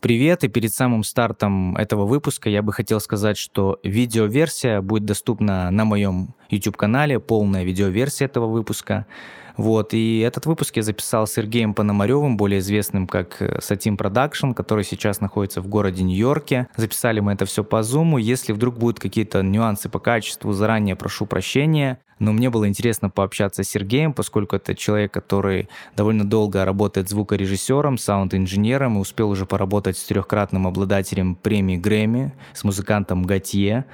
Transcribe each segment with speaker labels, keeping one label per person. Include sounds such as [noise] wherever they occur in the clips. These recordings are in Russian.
Speaker 1: Привет, и перед самым стартом этого выпуска я бы хотел сказать, что видеоверсия будет доступна на моем YouTube-канале, полная видеоверсия этого выпуска. Вот, и этот выпуск я записал с Сергеем Пономаревым, более известным как Satin Production, который сейчас находится в городе Нью-Йорке. Записали мы это все по Zoom. Если вдруг будут какие-то нюансы по качеству, заранее прошу прощения. Но мне было интересно пообщаться с Сергеем, поскольку это человек, который довольно долго работает звукорежиссером, саунд-инженером и успел уже поработать с трехкратным обладателем премии Грэмми, с музыкантом Готье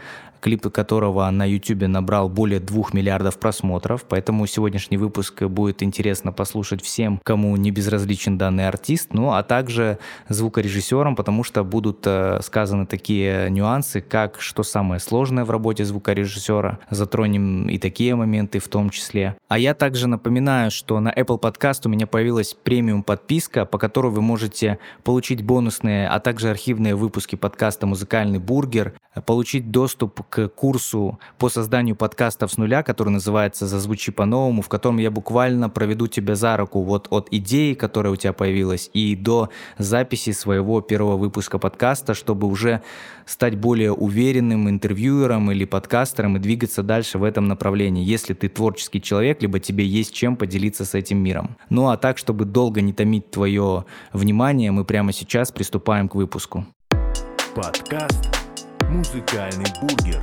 Speaker 1: клип которого на YouTube набрал более двух миллиардов просмотров, поэтому сегодняшний выпуск будет интересно послушать всем, кому не безразличен данный артист, ну а также звукорежиссерам, потому что будут э, сказаны такие нюансы, как что самое сложное в работе звукорежиссера, затронем и такие моменты в том числе. А я также напоминаю, что на Apple Podcast у меня появилась премиум подписка, по которой вы можете получить бонусные, а также архивные выпуски подкаста «Музыкальный бургер», получить доступ к курсу по созданию подкастов с нуля, который называется «Зазвучи по-новому», в котором я буквально проведу тебя за руку вот от идеи, которая у тебя появилась, и до записи своего первого выпуска подкаста, чтобы уже стать более уверенным интервьюером или подкастером и двигаться дальше в этом направлении, если ты творческий человек, либо тебе есть чем поделиться с этим миром. Ну а так, чтобы долго не томить твое внимание, мы прямо сейчас приступаем к выпуску.
Speaker 2: Подкаст «Музыкальный бургер»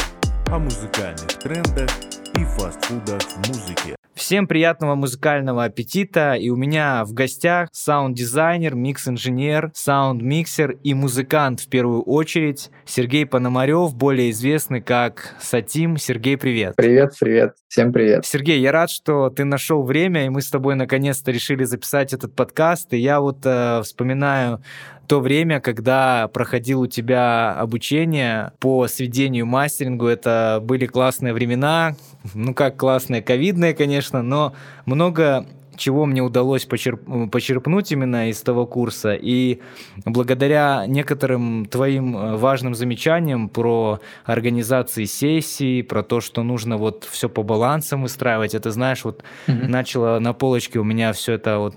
Speaker 2: о музыкальных трендах и фастфудах в музыке.
Speaker 1: Всем приятного музыкального аппетита. И у меня в гостях саунд-дизайнер, микс-инженер, саунд-миксер и музыкант в первую очередь Сергей Пономарев, более известный как Сатим. Сергей, привет.
Speaker 3: Привет, привет. Всем привет.
Speaker 1: Сергей, я рад, что ты нашел время, и мы с тобой наконец-то решили записать этот подкаст. И я вот э, вспоминаю то время, когда проходил у тебя обучение по сведению мастерингу, это были классные времена, ну как классные, ковидные, конечно, но много чего мне удалось почерп, почерпнуть именно из того курса. И благодаря некоторым твоим э, важным замечаниям про организации сессий, про то, что нужно вот все по балансам выстраивать, это, знаешь, вот mm-hmm. начало на полочке у меня все это вот,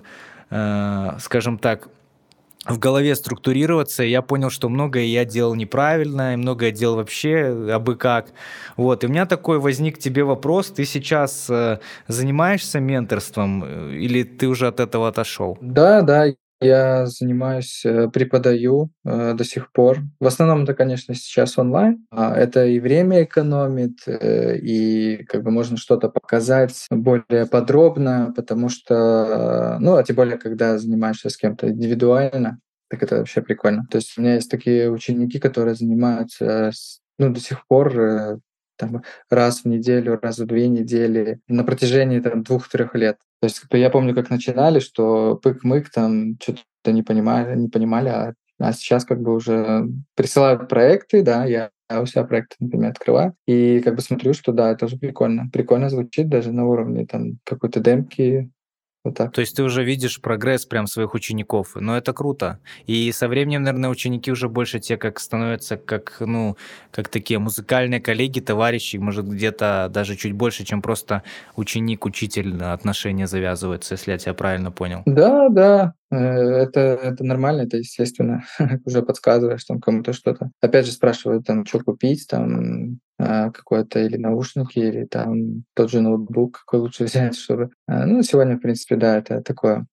Speaker 1: э, скажем так, в голове структурироваться, я понял, что многое я делал неправильно, и многое делал вообще абы как. Вот. И у меня такой возник тебе вопрос, ты сейчас э, занимаешься менторством э, или ты уже от этого отошел?
Speaker 3: Да, да, я занимаюсь, э, преподаю э, до сих пор. В основном это, конечно, сейчас онлайн. А это и время экономит, э, и как бы можно что-то показать более подробно, потому что, ну, а тем более, когда занимаешься с кем-то индивидуально, так это вообще прикольно. То есть у меня есть такие ученики, которые занимаются, ну, до сих пор там, раз в неделю, раз в две недели на протяжении там, двух-трех лет. То есть я помню, как начинали, что пык-мык там что-то не понимали, не понимали, а, а сейчас как бы уже присылают проекты, да, я я у себя проекты, например, открываю, и как бы смотрю, что да, это уже прикольно. Прикольно звучит даже на уровне там какой-то демки, вот так.
Speaker 1: То есть ты уже видишь прогресс прям своих учеников, но это круто. И со временем, наверное, ученики уже больше те как становятся как, ну, как такие музыкальные коллеги, товарищи, может, где-то даже чуть больше, чем просто ученик-учитель отношения завязываются, если я тебя правильно понял.
Speaker 3: Да, да, э, это, это нормально, это естественно. [laughs] Уже подсказываешь там кому-то что-то. Опять же спрашивают, там, что купить, там, какой-то или наушники, или там тот же ноутбук, какой лучше [laughs] взять, чтобы... А, ну, сегодня, в принципе, да, это такое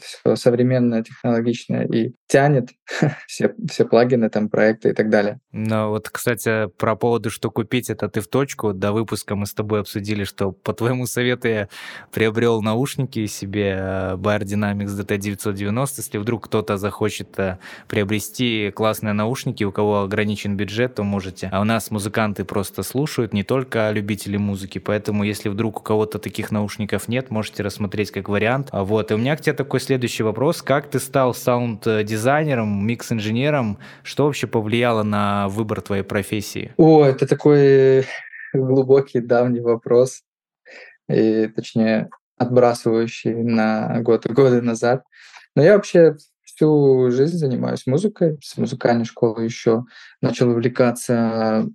Speaker 3: все современное, технологичное и тянет [laughs] все, все плагины, там, проекты и так далее.
Speaker 1: Ну вот, кстати, про поводу, что купить, это ты в точку. До выпуска мы с тобой обсудили, что по твоему совету я приобрел наушники себе э, Bayer Dynamics DT990. Если вдруг кто-то захочет э, приобрести классные наушники, у кого ограничен бюджет, то можете. А у нас музыканты просто слушают, не только любители музыки, поэтому если вдруг у кого-то таких наушников нет, можете рассмотреть как вариант. А вот, и у меня к тебе такой следующий вопрос. Как ты стал саунд-дизайнером, микс-инженером? Что вообще повлияло на выбор твоей профессии?
Speaker 3: О, это такой глубокий, давний вопрос. И, точнее, отбрасывающий на год, годы назад. Но я вообще всю жизнь занимаюсь музыкой, с музыкальной школы еще начал увлекаться.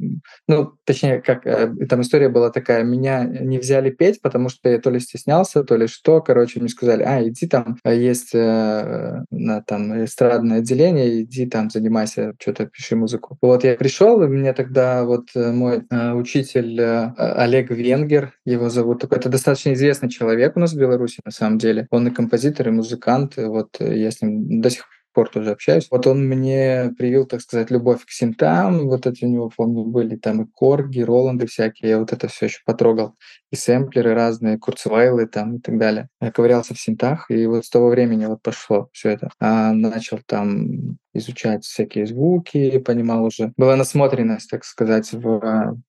Speaker 3: Ну, точнее, как э, там история была такая, меня не взяли петь, потому что я то ли стеснялся, то ли что, короче, мне сказали, а, иди там, э, есть э, на, там эстрадное отделение, иди там, занимайся, что-то пиши музыку. Вот я пришел, и мне тогда вот мой учитель Олег Венгер, его зовут, такой, это достаточно известный человек у нас в Беларуси, на самом деле. Он и композитор, и музыкант, вот я с ним до сих пор тоже общаюсь. Вот он мне привил, так сказать, любовь к синтам. Вот эти у него, помню, были там и корги, роланды всякие. Я вот это все еще потрогал. И сэмплеры разные, курцвайлы там и так далее. Я ковырялся в синтах, и вот с того времени вот пошло все это. А начал там изучать всякие звуки, понимал уже. Была насмотренность, так сказать, в,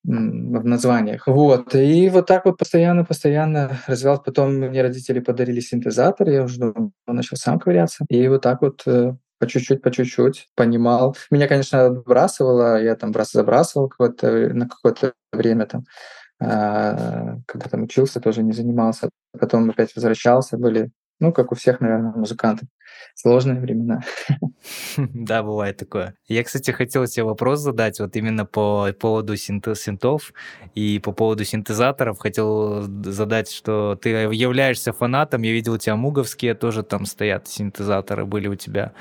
Speaker 3: в названиях. Вот. И вот так вот постоянно-постоянно развивал. Потом мне родители подарили синтезатор, я уже начал сам ковыряться. И вот так вот э, по чуть-чуть, по чуть-чуть понимал. Меня, конечно, отбрасывало, я там забрасывал какое-то, на какое-то время там, а, когда там учился, тоже не занимался. Потом опять возвращался, были ну, как у всех, наверное, музыкантов. Сложные времена. [laughs]
Speaker 1: Да, бывает такое. Я, кстати, хотел тебе вопрос задать вот именно по поводу синтов и по поводу синтезаторов. Хотел задать, что ты являешься фанатом. Я видел у тебя муговские тоже там стоят синтезаторы были у тебя.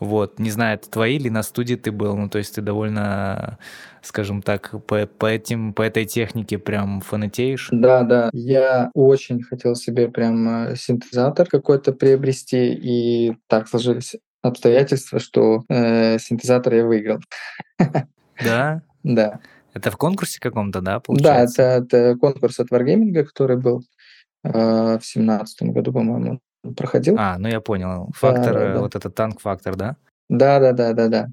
Speaker 1: Вот, не знаю, это твои или на студии ты был, ну, то есть ты довольно, скажем так, по, по, этим, по этой технике прям фанатеешь?
Speaker 3: Да, да, я очень хотел себе прям э, синтезатор какой-то приобрести, и так сложились обстоятельства, что э, синтезатор я выиграл. [laughs]
Speaker 1: Да?
Speaker 3: Да.
Speaker 1: Это в конкурсе каком-то, да, получается?
Speaker 3: Да, это, это конкурс от Wargaming, который был э, в семнадцатом году, по-моему проходил.
Speaker 1: А, ну я понял. Фактор, да, да, да. вот этот танк-фактор, да?
Speaker 3: Да, да, да, да, да.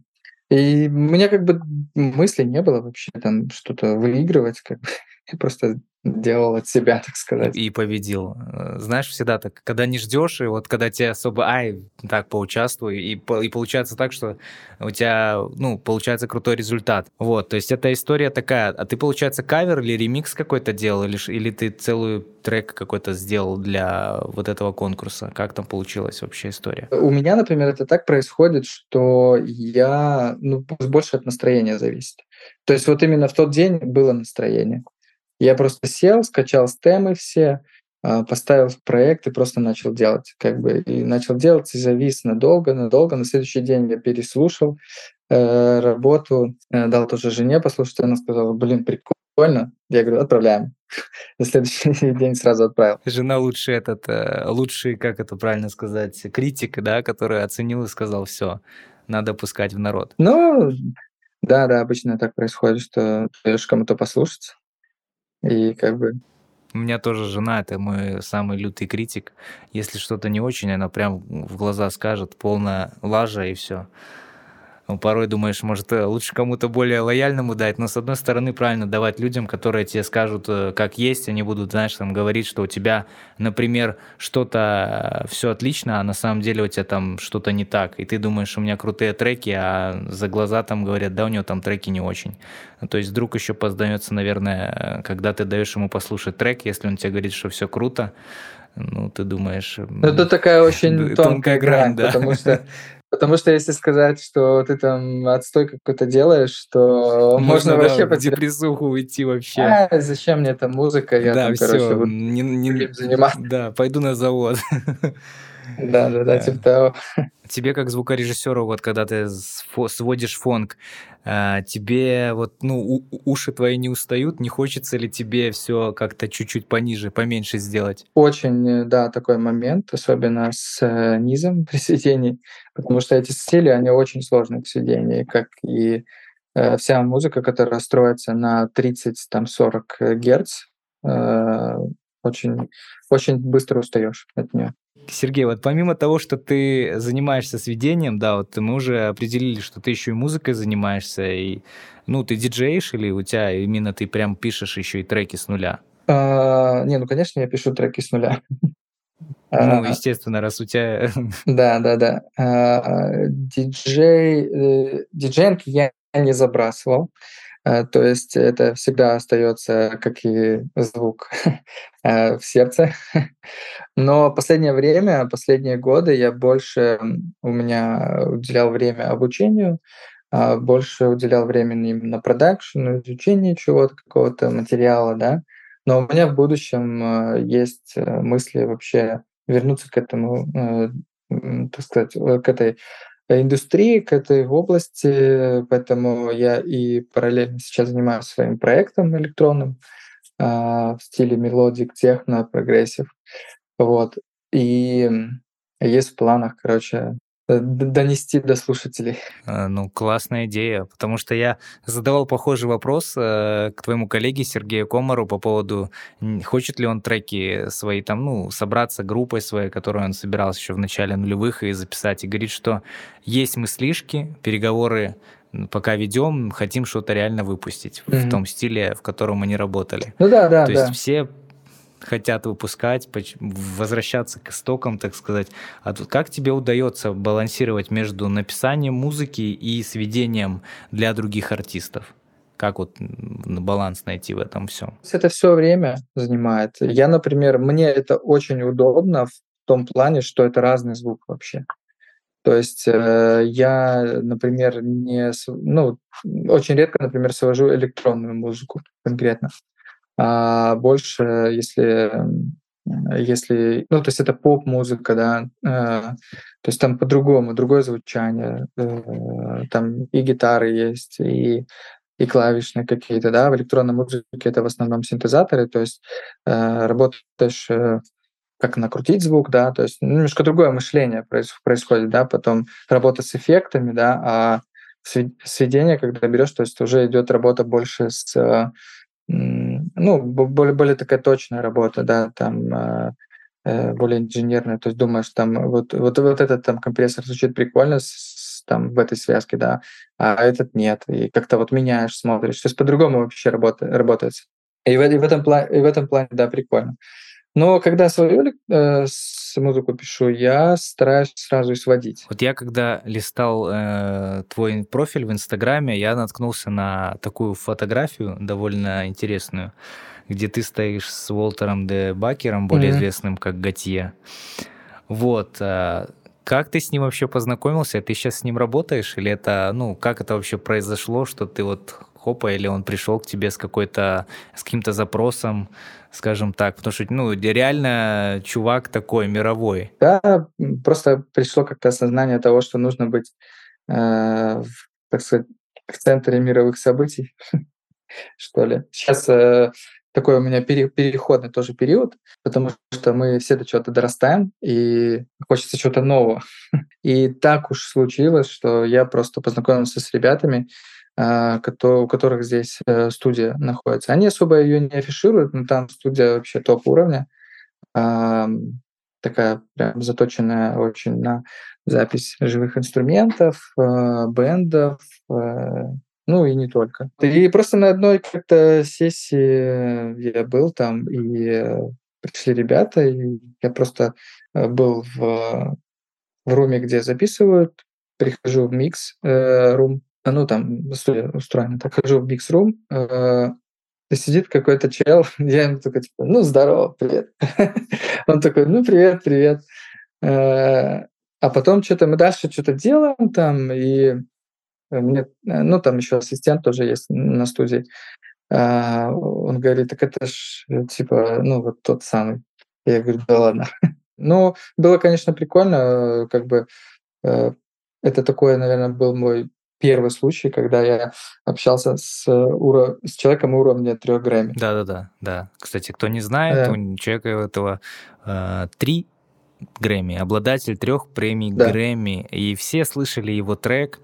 Speaker 3: И у меня как бы мысли не было вообще там что-то выигрывать, как бы. [laughs] Я просто делал от себя, так сказать.
Speaker 1: И победил. Э, знаешь, всегда так, когда не ждешь, и вот когда тебе особо, ай, так, поучаствуй, и, и получается так, что у тебя, ну, получается крутой результат. Вот, то есть эта история такая, а ты, получается, кавер или ремикс какой-то делал, или, или ты целую трек какой-то сделал для вот этого конкурса? Как там получилась вообще история?
Speaker 3: У меня, например, это так происходит, что я, ну, больше от настроения зависит. То есть вот именно в тот день было настроение. Я просто сел, скачал стемы все, а, поставил проект и просто начал делать. Как бы, и начал делать, и завис надолго, надолго. На следующий день я переслушал э, работу, э, дал тоже жене послушать. Она сказала, блин, прикольно. Я говорю, отправляем. [laughs] На следующий [laughs] день сразу отправил.
Speaker 1: Жена лучший этот, э, лучший, как это правильно сказать, критик, да, который оценил и сказал, все, надо пускать в народ.
Speaker 3: Ну, да, да, обычно так происходит, что даешь кому-то послушать, и как бы
Speaker 1: у меня тоже жена, это мой самый лютый критик. Если что-то не очень, она прям в глаза скажет, полная лажа и все. Ну, порой думаешь, может, э, лучше кому-то более лояльному дать, но с одной стороны правильно давать людям, которые тебе скажут, э, как есть, они будут, знаешь, там говорить, что у тебя, например, что-то э, все отлично, а на самом деле у тебя там что-то не так, и ты думаешь, у меня крутые треки, а за глаза там говорят, да, у него там треки не очень. Ну, то есть друг еще поздается, наверное, когда ты даешь ему послушать трек, если он тебе говорит, что все круто, ну, ты думаешь...
Speaker 3: Это такая очень [laughs] тонкая грань, да. потому что [laughs] Потому что если сказать, что ты там отстой какой-то делаешь, то можно, можно вообще...
Speaker 1: Да, в депрессуху уйти вообще.
Speaker 3: А, зачем мне эта музыка?
Speaker 1: Я да, там, все, короче, не, не, заниматься. Да, пойду на завод. [laughs]
Speaker 3: Да, [laughs] да, да, типа того.
Speaker 1: Тебе как звукорежиссеру, вот когда ты сводишь фонг, а, тебе вот, ну, уши твои не устают, не хочется ли тебе все как-то чуть-чуть пониже, поменьше сделать?
Speaker 3: Очень, э, да, такой момент, особенно с э, низом [laughs] при сведении, потому что эти стили, они очень сложные в сведении, как и э, вся музыка, которая строится на 30-40 герц, очень, очень быстро устаешь от нее.
Speaker 1: Сергей, вот помимо того, что ты занимаешься сведением, да, вот мы уже определили, что ты еще и музыкой занимаешься, и, ну, ты диджеешь или у тебя именно ты прям пишешь еще и треки с нуля?
Speaker 3: А, не, ну, конечно, я пишу треки с нуля. [laughs]
Speaker 1: Ну, а, естественно, раз у тебя... [laughs]
Speaker 3: Да, да, да. А, диджей... Э, диджеинг я не забрасывал. Э, то есть это всегда остается, как и звук, [laughs] э, в сердце. [laughs] Но последнее время, последние годы я больше у меня уделял время обучению, а, больше уделял времени именно продакшену, изучению чего-то, какого-то материала, да. Но у меня в будущем э, есть мысли вообще вернуться к этому, так сказать, к этой индустрии, к этой области, поэтому я и параллельно сейчас занимаюсь своим проектом электронным а, в стиле melodic, techno, progressive. Вот. И есть в планах, короче, Э, донести до слушателей.
Speaker 1: А, ну, классная идея, потому что я задавал похожий вопрос э, к твоему коллеге Сергею Комару по поводу, хочет ли он треки свои там, ну, собраться группой своей, которую он собирался еще в начале нулевых и записать, и говорит, что есть мыслишки, переговоры пока ведем, хотим что-то реально выпустить mm-hmm. в том стиле, в котором они работали.
Speaker 3: Ну да, да,
Speaker 1: То
Speaker 3: да.
Speaker 1: есть все хотят выпускать, возвращаться к истокам, так сказать. А тут как тебе удается балансировать между написанием музыки и сведением для других артистов? Как вот баланс найти в этом всем?
Speaker 3: Это все время занимает. Я, например, мне это очень удобно в том плане, что это разный звук вообще. То есть э, я, например, не, ну, очень редко, например, свожу электронную музыку конкретно а больше, если если, ну, то есть это поп-музыка, да, э, то есть там по-другому, другое звучание, э, там и гитары есть, и, и клавишные какие-то, да, в электронной музыке это в основном синтезаторы, то есть э, работаешь э, как накрутить звук, да, то есть немножко другое мышление происходит, да, потом работа с эффектами, да, а сведение, когда берешь, то есть уже идет работа больше с ну, более, более такая точная работа, да, там э, э, более инженерная, то есть думаешь, там вот, вот, вот этот там компрессор звучит прикольно с, там в этой связке, да, а этот нет, и как-то вот меняешь, смотришь, то есть по-другому вообще работает, работает. И в, и в, этом и в этом плане, да, прикольно. Но когда свою э, музыку пишу, я стараюсь сразу и сводить.
Speaker 1: Вот я когда листал э, твой профиль в Инстаграме, я наткнулся на такую фотографию довольно интересную, где ты стоишь с Уолтером де Бакером, более mm-hmm. известным как Готье. Вот. Э, как ты с ним вообще познакомился? Ты сейчас с ним работаешь? Или это, ну, как это вообще произошло, что ты вот хопа, или он пришел к тебе с какой-то, с каким-то запросом, скажем так, потому что, ну, реально чувак такой мировой.
Speaker 3: Да, просто пришло как-то осознание того, что нужно быть, э, в, так сказать, в центре мировых событий, [laughs] что ли. Сейчас э, такой у меня пере, переходный тоже период, потому что мы все до чего-то дорастаем, и хочется чего-то нового. [laughs] И так уж случилось, что я просто познакомился с ребятами, у которых здесь э, студия находится. Они особо ее не афишируют, но там студия вообще топ уровня. Такая прям заточенная очень на запись живых инструментов, э, бендов, э, ну и не только. И просто на одной как-то сессии я был там, и пришли ребята, и я просто был в, в руме, где записывают, прихожу в микс рум, ну, там, устроено. Так хожу в Mix Room, э, и сидит какой-то чел, [laughs] я ему такой, типа, ну, здорово, привет. [laughs] Он такой, ну, привет, привет. Э, а потом что-то мы дальше что-то делаем там, и мне, ну, там еще ассистент тоже есть на студии. А, он говорит, так это ж, типа, ну, вот тот самый. Я говорю, да ладно. [laughs] Ну, было, конечно, прикольно, как бы э, это такое, наверное, был мой первый случай, когда я общался с, уро... с человеком уровня 3 Грэмми.
Speaker 1: Да-да-да. да. Кстати, кто не знает, да. у человека этого э, 3 Грэмми, обладатель трех премий да. Грэмми, и все слышали его трек,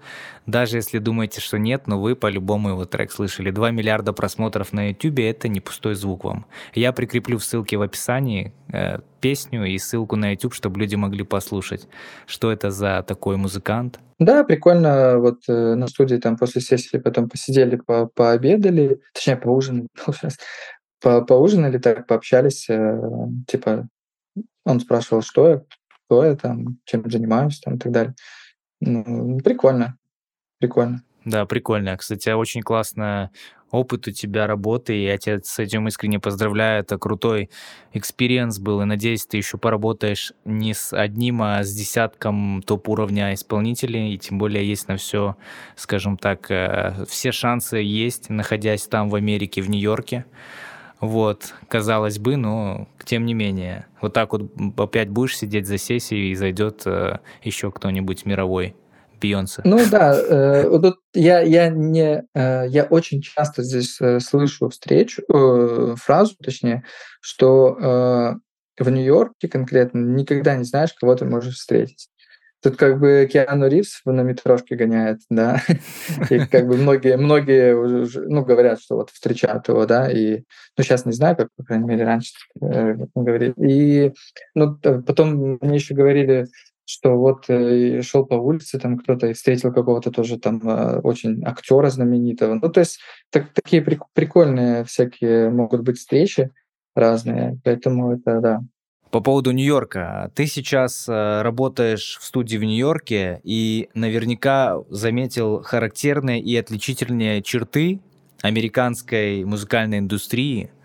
Speaker 1: даже если думаете, что нет, но вы по-любому его трек слышали. 2 миллиарда просмотров на YouTube — это не пустой звук вам. Я прикреплю в ссылке в описании э, песню и ссылку на YouTube, чтобы люди могли послушать, что это за такой музыкант.
Speaker 3: Да, прикольно. Вот э, на студии там после сессии потом посидели, по пообедали, точнее, поужинали, [laughs] по поужинали, так пообщались, э, типа он спрашивал, что я, кто я там, чем занимаюсь там и так далее. Ну, прикольно, прикольно.
Speaker 1: Да, прикольно. Кстати, очень классно опыт у тебя работы, и я тебя с этим искренне поздравляю. Это крутой experience был, и надеюсь, ты еще поработаешь не с одним, а с десятком топ-уровня исполнителей, и тем более есть на все, скажем так, э, все шансы есть, находясь там в Америке, в Нью-Йорке. Вот, казалось бы, но тем не менее. Вот так вот опять будешь сидеть за сессией, и зайдет э, еще кто-нибудь мировой. Бейонсе.
Speaker 3: Ну да, э, вот я, я, не, э, я очень часто здесь э, слышу встречу, э, фразу, точнее, что э, в Нью-Йорке конкретно никогда не знаешь, кого ты можешь встретить. Тут как бы Киану Ривз на метрошке гоняет, да, [laughs] и как бы многие, многие уже, ну, говорят, что вот встречают его, да, и, ну, сейчас не знаю, как, по крайней мере, раньше э, говорили. И, ну, потом мне еще говорили, что вот э, шел по улице, там кто-то встретил какого-то тоже там э, очень актера знаменитого. Ну, то есть так, такие прик- прикольные всякие могут быть встречи разные, поэтому это да.
Speaker 1: По поводу Нью-Йорка. Ты сейчас э, работаешь в студии в Нью-Йорке и наверняка заметил характерные и отличительные черты американской музыкальной индустрии –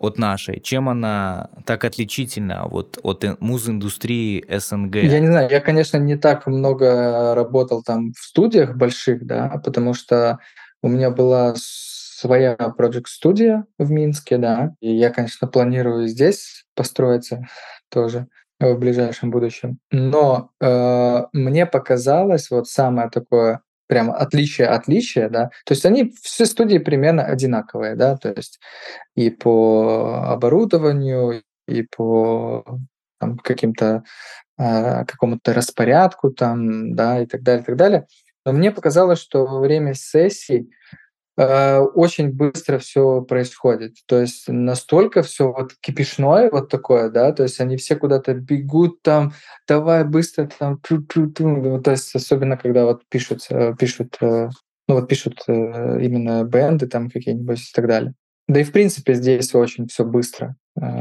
Speaker 1: от нашей? Чем она так отличительна вот от муз-индустрии СНГ?
Speaker 3: Я не знаю, я, конечно, не так много работал там в студиях больших, да, потому что у меня была своя проект-студия в Минске, да, и я, конечно, планирую здесь построиться тоже в ближайшем будущем. Но э, мне показалось вот самое такое прям отличие отличия, да. То есть они все студии примерно одинаковые, да, то есть и по оборудованию, и по там, каким-то э, какому-то распорядку там, да, и так далее, и так далее. Но мне показалось, что во время сессий очень быстро все происходит. То есть настолько все вот кипишное вот такое, да, то есть они все куда-то бегут там, давай быстро там, ту -ту -ту. Ну, то есть особенно когда вот пишут, э, пишут, э, ну вот пишут именно бенды там какие-нибудь и так далее. Да и в принципе здесь очень все быстро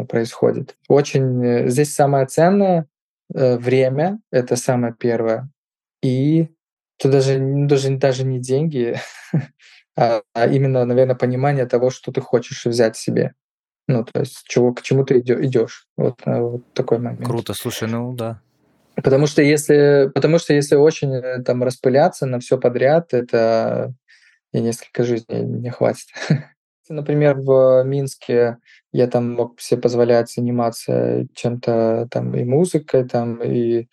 Speaker 3: происходит. Очень здесь самое ценное время, это самое первое. И это даже, даже, даже не деньги, [laughs] а, а именно, наверное, понимание того, что ты хочешь взять себе. Ну, то есть чего, к чему ты идешь. Вот, э, вот такой момент.
Speaker 1: Круто, слушай, ну да.
Speaker 3: Потому что если, потому что если очень э, там распыляться на все подряд, это и несколько жизней не хватит. [laughs] Например, в Минске я там мог себе позволять заниматься чем-то там и музыкой, там и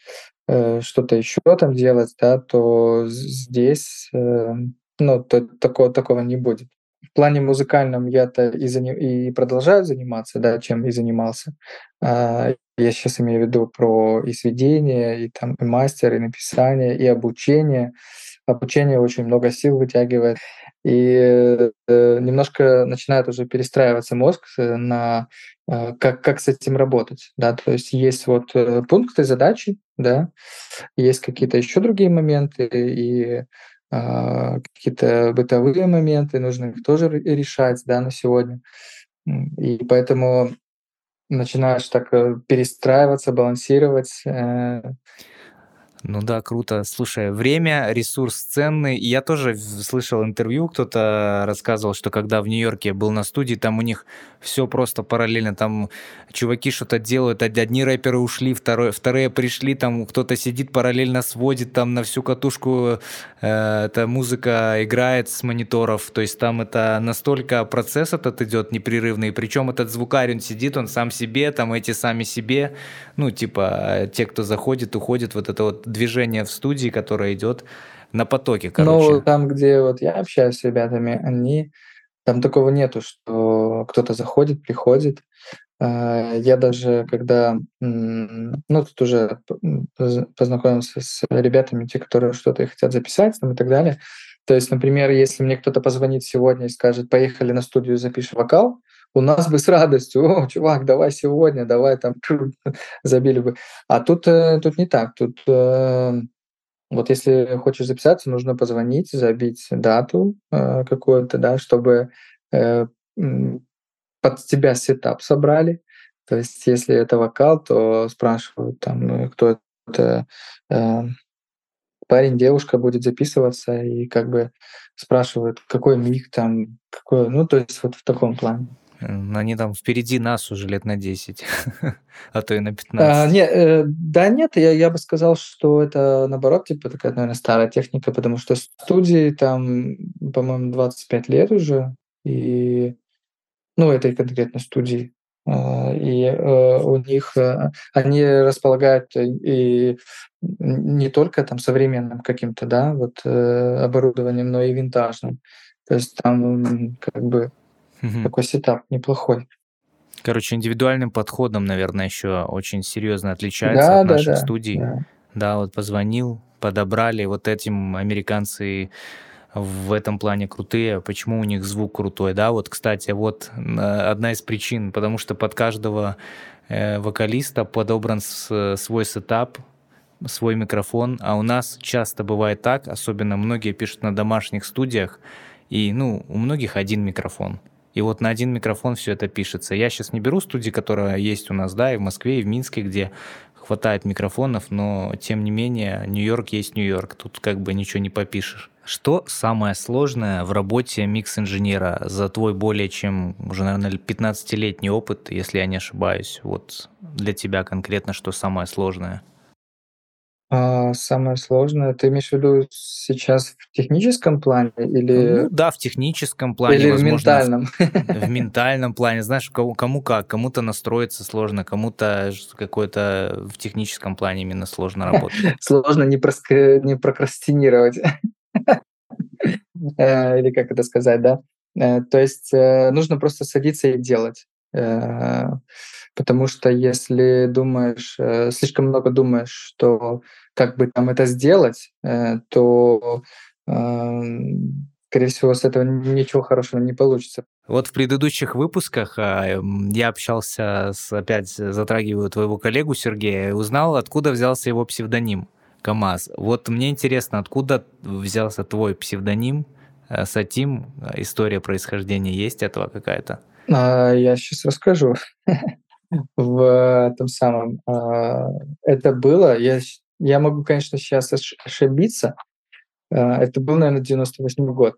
Speaker 3: э, что-то еще там делать, да, то здесь э, ну, то, такого, такого не будет. В плане музыкальном я-то и, зани... и продолжаю заниматься, да, чем и занимался. А, я сейчас имею в виду про и сведение, и там и мастер, и написание, и обучение. Обучение очень много сил вытягивает. И э, немножко начинает уже перестраиваться мозг э, на э, как, как с этим работать. Да? То есть есть вот э, пункты, задачи, да, есть какие-то еще другие моменты, и какие-то бытовые моменты, нужно их тоже решать да, на сегодня. И поэтому начинаешь так э, перестраиваться, балансировать.
Speaker 1: Ну да, круто. Слушай, время, ресурс ценный. Я тоже слышал интервью, кто-то рассказывал, что когда в Нью-Йорке был на студии, там у них все просто параллельно. Там чуваки что-то делают, одни рэперы ушли, второй, вторые пришли, там кто-то сидит параллельно сводит, там на всю катушку э, эта музыка играет с мониторов. То есть там это настолько процесс этот идет непрерывный. Причем этот звукарь, он сидит, он сам себе, там эти сами себе. Ну, типа, те, кто заходит, уходит, вот это вот движение в студии, которое идет на потоке, короче.
Speaker 3: Ну, там, где вот я общаюсь с ребятами, они там такого нету, что кто-то заходит, приходит. А, я даже когда, ну, тут уже познакомился с ребятами, те, которые что-то хотят записать там, и так далее. То есть, например, если мне кто-то позвонит сегодня и скажет, поехали на студию, запишем вокал, у нас бы с радостью, о, чувак, давай сегодня, давай там, [laughs] забили бы. А тут, э, тут не так, тут э, вот если хочешь записаться, нужно позвонить, забить дату э, какую-то, да, чтобы под тебя сетап собрали. То есть если это вокал, то спрашивают там, ну, кто это, парень, девушка будет записываться и как бы спрашивают, какой миг там, какой, ну, то есть вот в таком плане.
Speaker 1: Они там впереди нас уже лет на 10, [laughs] а то и на 15.
Speaker 3: А, не, э, да нет, я, я бы сказал, что это наоборот, типа такая, наверное, старая техника, потому что студии там, по-моему, 25 лет уже, и, ну, этой конкретно студии, а, и э, у них э, они располагают и не только там современным каким-то, да, вот э, оборудованием, но и винтажным. То есть там как бы Угу. Такой сетап неплохой.
Speaker 1: Короче, индивидуальным подходом, наверное, еще очень серьезно отличается да, от да, наших да, студий. Да. да, вот позвонил, подобрали. Вот этим американцы в этом плане крутые. Почему у них звук крутой, да? Вот, кстати, вот одна из причин, потому что под каждого э, вокалиста подобран свой сетап, свой микрофон, а у нас часто бывает так, особенно многие пишут на домашних студиях, и, ну, у многих один микрофон. И вот на один микрофон все это пишется. Я сейчас не беру студии, которая есть у нас, да, и в Москве, и в Минске, где хватает микрофонов, но тем не менее Нью-Йорк есть Нью-Йорк, тут как бы ничего не попишешь. Что самое сложное в работе микс-инженера за твой более чем уже, наверное, 15-летний опыт, если я не ошибаюсь? Вот для тебя конкретно что самое сложное?
Speaker 3: А, самое сложное, ты имеешь в виду сейчас в техническом плане или
Speaker 1: Ну да, в техническом плане,
Speaker 3: или в
Speaker 1: возможно,
Speaker 3: ментальном?
Speaker 1: в ментальном плане. Знаешь, кому, кому как, кому-то настроиться сложно, кому-то какой-то в техническом плане именно сложно работать. [laughs]
Speaker 3: Сложно не, проск- не прокрастинировать. [laughs] Э, или как это сказать, да? Э, то есть э, нужно просто садиться и делать. Потому что если думаешь, э, слишком много думаешь, что как бы там это сделать, э, то, эм, скорее всего, с этого ничего хорошего не получится.
Speaker 1: Вот в предыдущих выпусках а, я общался с, опять затрагиваю твоего коллегу Сергея, узнал, откуда взялся его псевдоним КамАЗ. Вот мне интересно, откуда взялся твой псевдоним э, Сатим? История происхождения есть этого какая-то?
Speaker 3: А, я сейчас расскажу. [laughs] в этом самом. А, это было, я, я могу, конечно, сейчас ошибиться. А, это был, наверное, 98 год,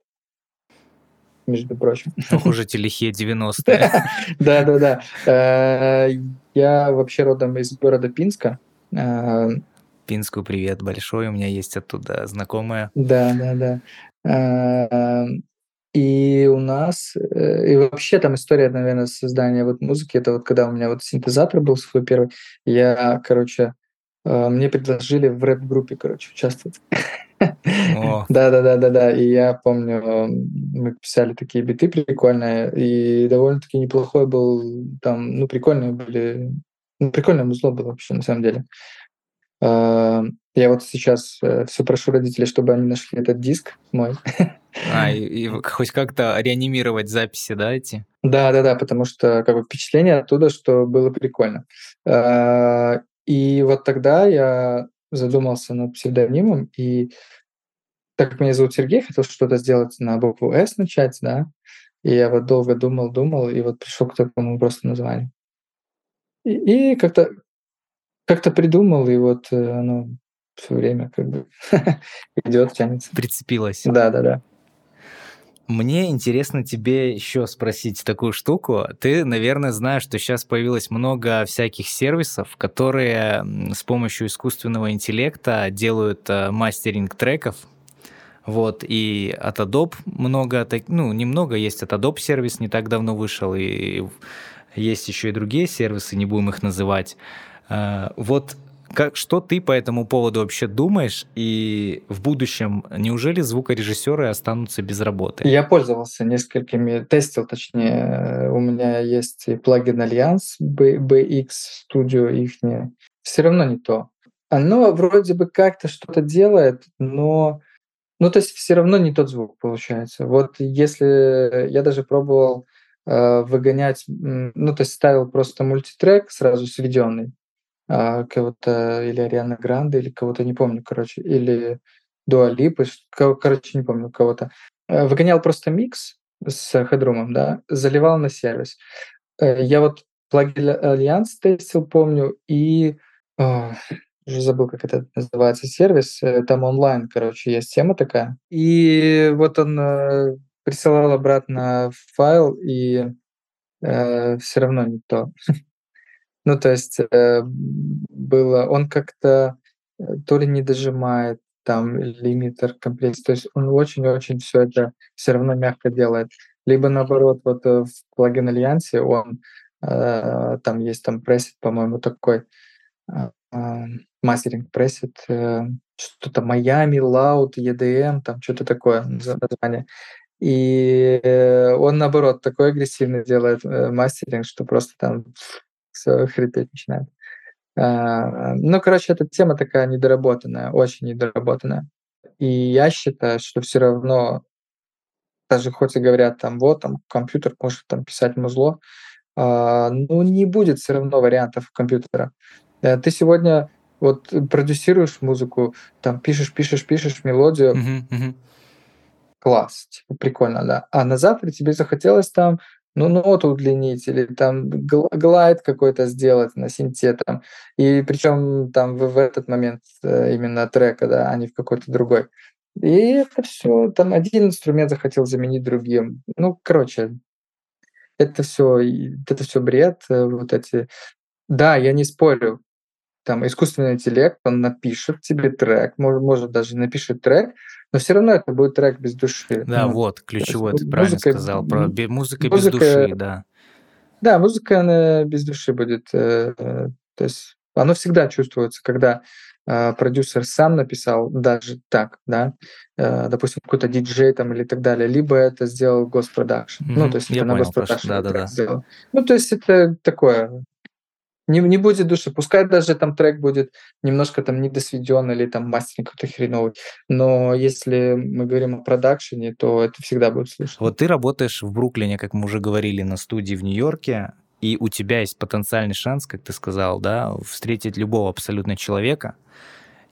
Speaker 3: между прочим.
Speaker 1: Ох уже те лихие 90-е. [laughs]
Speaker 3: Да-да-да. Я вообще родом из города Пинска.
Speaker 1: Пинску привет большой, у меня есть оттуда знакомая.
Speaker 3: Да-да-да. И у нас, э, и вообще там история, наверное, создания вот музыки, это вот когда у меня вот синтезатор был свой первый, я, короче, э, мне предложили в рэп-группе, короче, участвовать. [laughs] Да-да-да-да-да. И я помню, мы писали такие биты прикольные, и довольно-таки неплохой был там, ну, прикольные были, ну, прикольное музло было вообще, на самом деле. Я вот сейчас э, все прошу родителей, чтобы они нашли этот диск мой.
Speaker 1: А, и, [laughs] и хоть как-то реанимировать записи, да, эти?
Speaker 3: Да, да, да, потому что как бы впечатление оттуда, что было прикольно. А, и вот тогда я задумался над псевдонимом, и так как меня зовут Сергей, хотел что-то сделать на букву «С» начать, да, и я вот долго думал, думал, и вот пришел к такому просто названию. И, и как-то как-то придумал, и вот э, оно все время как бы [laughs] идет, тянется.
Speaker 1: Прицепилось.
Speaker 3: Да, да, да.
Speaker 1: Мне интересно тебе еще спросить такую штуку. Ты, наверное, знаешь, что сейчас появилось много всяких сервисов, которые с помощью искусственного интеллекта делают э, мастеринг треков. Вот, и от Adobe много, ну, немного есть от Adobe сервис, не так давно вышел, и есть еще и другие сервисы, не будем их называть. А, вот как, что ты по этому поводу вообще думаешь? И в будущем неужели звукорежиссеры останутся без работы?
Speaker 3: Я пользовался несколькими, тестил точнее. У меня есть и плагин Альянс BX Studio их. Все равно не то. Оно вроде бы как-то что-то делает, но ну, то есть все равно не тот звук получается. Вот если я даже пробовал э, выгонять, ну, то есть ставил просто мультитрек сразу сведенный, а, кого-то или Ариана Гранде, или кого-то, не помню, короче, или Дуалипы, короче, не помню кого-то. Э, выгонял просто микс с хедрумом, да, заливал на сервис. Э, я вот Plugin Alliance тестил, помню, и о, уже забыл, как это называется, сервис, э, там онлайн, короче, есть тема такая. И вот он присылал обратно файл, и э, все равно не то. [laughs] ну, то есть э, было, он как-то э, то ли не дожимает, там лимитер комплекс, то есть он очень-очень все это все равно мягко делает. Либо наоборот, вот э, в плагин Альянсе он э, там есть там пресет, по-моему, такой э, мастеринг пресет, что-то Майами, Loud, EDM, там что-то такое название. И он, наоборот, такой агрессивный делает мастеринг, что просто там все хрипеть начинает. А, ну, короче, эта тема такая недоработанная, очень недоработанная. И я считаю, что все равно, даже хоть и говорят там, вот, там, компьютер может там писать музло, а, ну, не будет все равно вариантов компьютера. Э, ты сегодня вот продюсируешь музыку, там пишешь, пишешь, пишешь мелодию,
Speaker 1: Мгм, мгм.
Speaker 3: класс, типа, прикольно, да. А на завтра тебе захотелось там, ну, ноту удлинить или там гл- глайд какой-то сделать на синте там. И причем там в, в этот момент э, именно трека, да, а не в какой-то другой. И это все, там один инструмент захотел заменить другим. Ну, короче, это все, это все бред, э, вот эти. Да, я не спорю, там искусственный интеллект, он напишет тебе трек, может, может даже напишет трек, но все равно это будет трек без души.
Speaker 1: Да,
Speaker 3: Ну,
Speaker 1: вот,
Speaker 3: му-
Speaker 1: ты правильно
Speaker 3: музыка,
Speaker 1: сказал. Про
Speaker 3: м,
Speaker 1: бе- музыка без
Speaker 3: музыка,
Speaker 1: души, да.
Speaker 3: да, музыка она без души будет. э, э, То есть оно всегда чувствуется, когда э, продюсер сам написал даже так, да, э, допустим, какой-то диджей там или так далее, либо это сделал госпродакшн. Ну,
Speaker 1: Мгм,
Speaker 3: то есть
Speaker 1: Я
Speaker 3: это на
Speaker 1: понял, Паш.
Speaker 3: госпродакшн
Speaker 1: Да, да, да.
Speaker 3: сделал. Ну, то есть это такое, не, не будет души. Пускай даже там трек будет немножко там недосведен или там мастеринг какой-то хреновый. Но если мы говорим о продакшене, то это всегда будет слышно.
Speaker 1: Вот ты работаешь в Бруклине, как мы уже говорили, на студии в Нью-Йорке, и у тебя есть потенциальный шанс, как ты сказал, да, встретить любого абсолютно человека.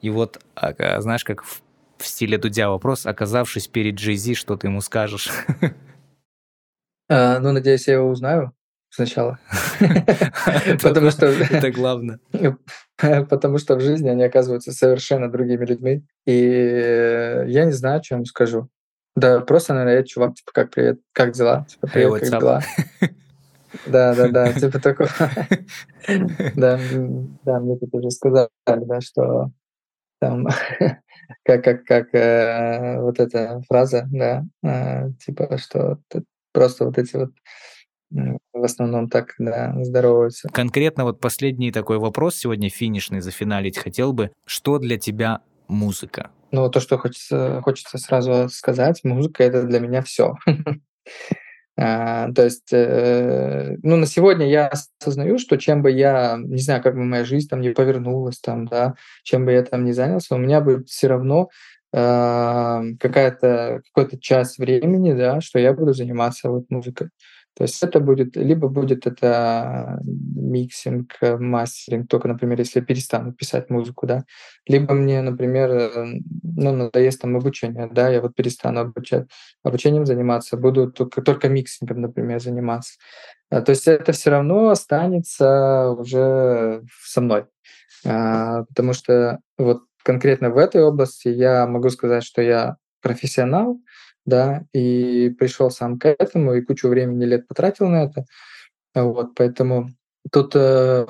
Speaker 1: И вот, а, а, знаешь, как в, в стиле Дудя вопрос, оказавшись перед Джей что ты ему скажешь? [laughs]
Speaker 3: А, ну, надеюсь, я его узнаю сначала. [laughs] Потому что
Speaker 1: это главное. [laughs]
Speaker 3: потому что в жизни они оказываются совершенно другими людьми. И я не знаю, ему скажу. Да, просто, наверное, чувак, типа, как привет, как дела? Типа, привет, как дела? [laughs] Да, да, да, типа такого. Да, да, мне тут уже сказали, да, что там как как как э, вот эта фраза, да, э, типа, что просто вот эти вот в основном так, да, здороваются.
Speaker 1: Конкретно вот последний такой вопрос сегодня финишный зафиналить хотел бы. Что для тебя музыка?
Speaker 3: Ну, то, что хочется, хочется сразу сказать, музыка это для меня все. [laughs] То есть, э, ну, на сегодня я осознаю, что чем бы я, не знаю, как бы моя жизнь там не повернулась, там, да, чем бы я там не занялся, у меня будет все равно а, какая-то какой-то час времени, да, что я буду заниматься вот музыкой. То есть это будет, либо будет это mixing, э, mastering, только, например, если я перестану писать музыку, да, либо мне, например, э, ну, надоест там обучение, да, я вот перестану обучать, обучением заниматься, буду только, только mixing ом, например, заниматься. То есть это все равно останется уже со мной. А, Потому что вот конкретно в этой области я могу сказать, что я профессионал, да, и пришел сам к этому, и кучу времени лет потратил на это. Вот, поэтому тут, э,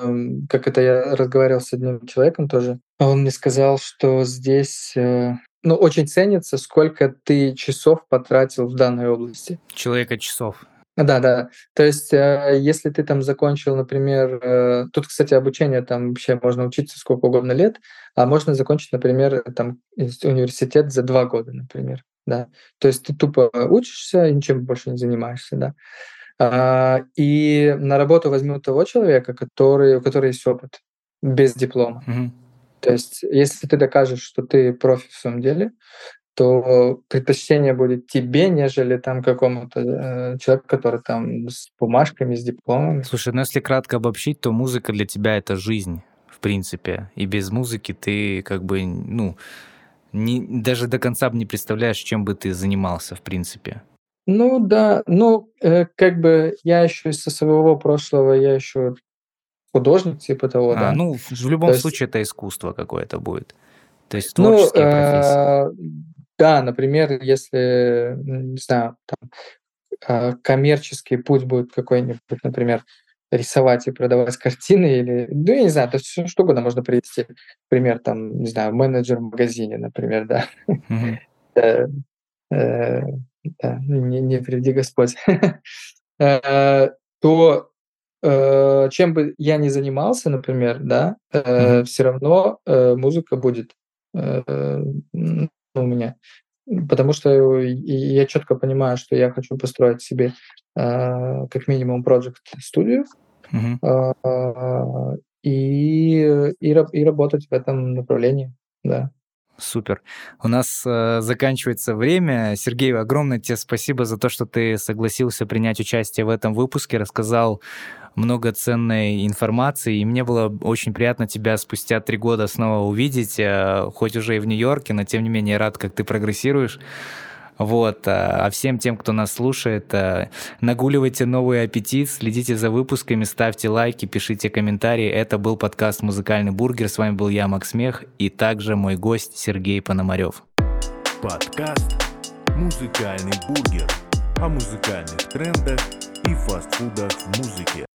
Speaker 3: как это я разговаривал с одним человеком тоже, он мне сказал, что здесь, э, ну, очень ценится, сколько ты часов потратил в данной области.
Speaker 1: Человека часов.
Speaker 3: Да, да. То есть, э, если ты там закончил, например, тут, кстати, обучение там вообще можно учиться сколько угодно лет, а можно закончить, например, там университет за два года, например, да. То есть ты тупо учишься и ничем больше не занимаешься, да. А, И на работу возьмут того человека, который, у которого есть опыт, без диплома.
Speaker 1: Мгм.
Speaker 3: То есть, если ты докажешь, что ты профи в своем деле, то предпочтение будет тебе, нежели там какому-то э, человеку, который там с бумажками, с дипломами.
Speaker 1: Слушай, ну если кратко обобщить, то музыка для тебя это жизнь, в принципе. И без музыки ты как бы, ну, не, даже до конца не представляешь, чем бы ты занимался, в принципе.
Speaker 3: Ну да, ну э, как бы я еще со своего прошлого, я еще художник типа того,
Speaker 1: А,
Speaker 3: да.
Speaker 1: ну, в любом
Speaker 3: То есть
Speaker 1: случае это искусство какое-то будет. То есть
Speaker 3: Ну,
Speaker 1: творческие профессии.
Speaker 3: э, да, например, если, не знаю, там, а, коммерческий путь будет какой-нибудь, например, рисовать и продавать картины или, ну, я не знаю, то есть всё что угодно можно привести. Пример, там, не знаю, менеджер в магазине, например, да. [laughs] Э, да, не не приведи Господь. [laughs] Э, то, э, чем бы я ни занимался, например, да, всё равно, музыка будет, у меня. Потому что и я чётко понимаю, что я хочу построить себе, а, как минимум проджект-студию,
Speaker 1: Мгм.
Speaker 3: а, и и ра и работать в этом направлении, да.
Speaker 1: Супер. У нас, э, заканчивается время. Сергей, огромное тебе спасибо за то, что ты согласился принять участие в этом выпуске, рассказал много ценной информации, и мне было очень приятно тебя спустя 3 года снова увидеть, э, хоть уже и в Нью-Йорке, но тем не менее рад, как ты прогрессируешь. Вот, а а всем тем, кто нас слушает, э, нагуливайте новый аппетит, следите за выпусками, ставьте лайки, пишите комментарии. Это был подкаст «Музыкальный бургер». С вами был я, Макс Мех, и также мой гость Сергей Пономарев.
Speaker 2: Подкаст «Музыкальный бургер» о музыкальных трендах и фастфудах в музыке.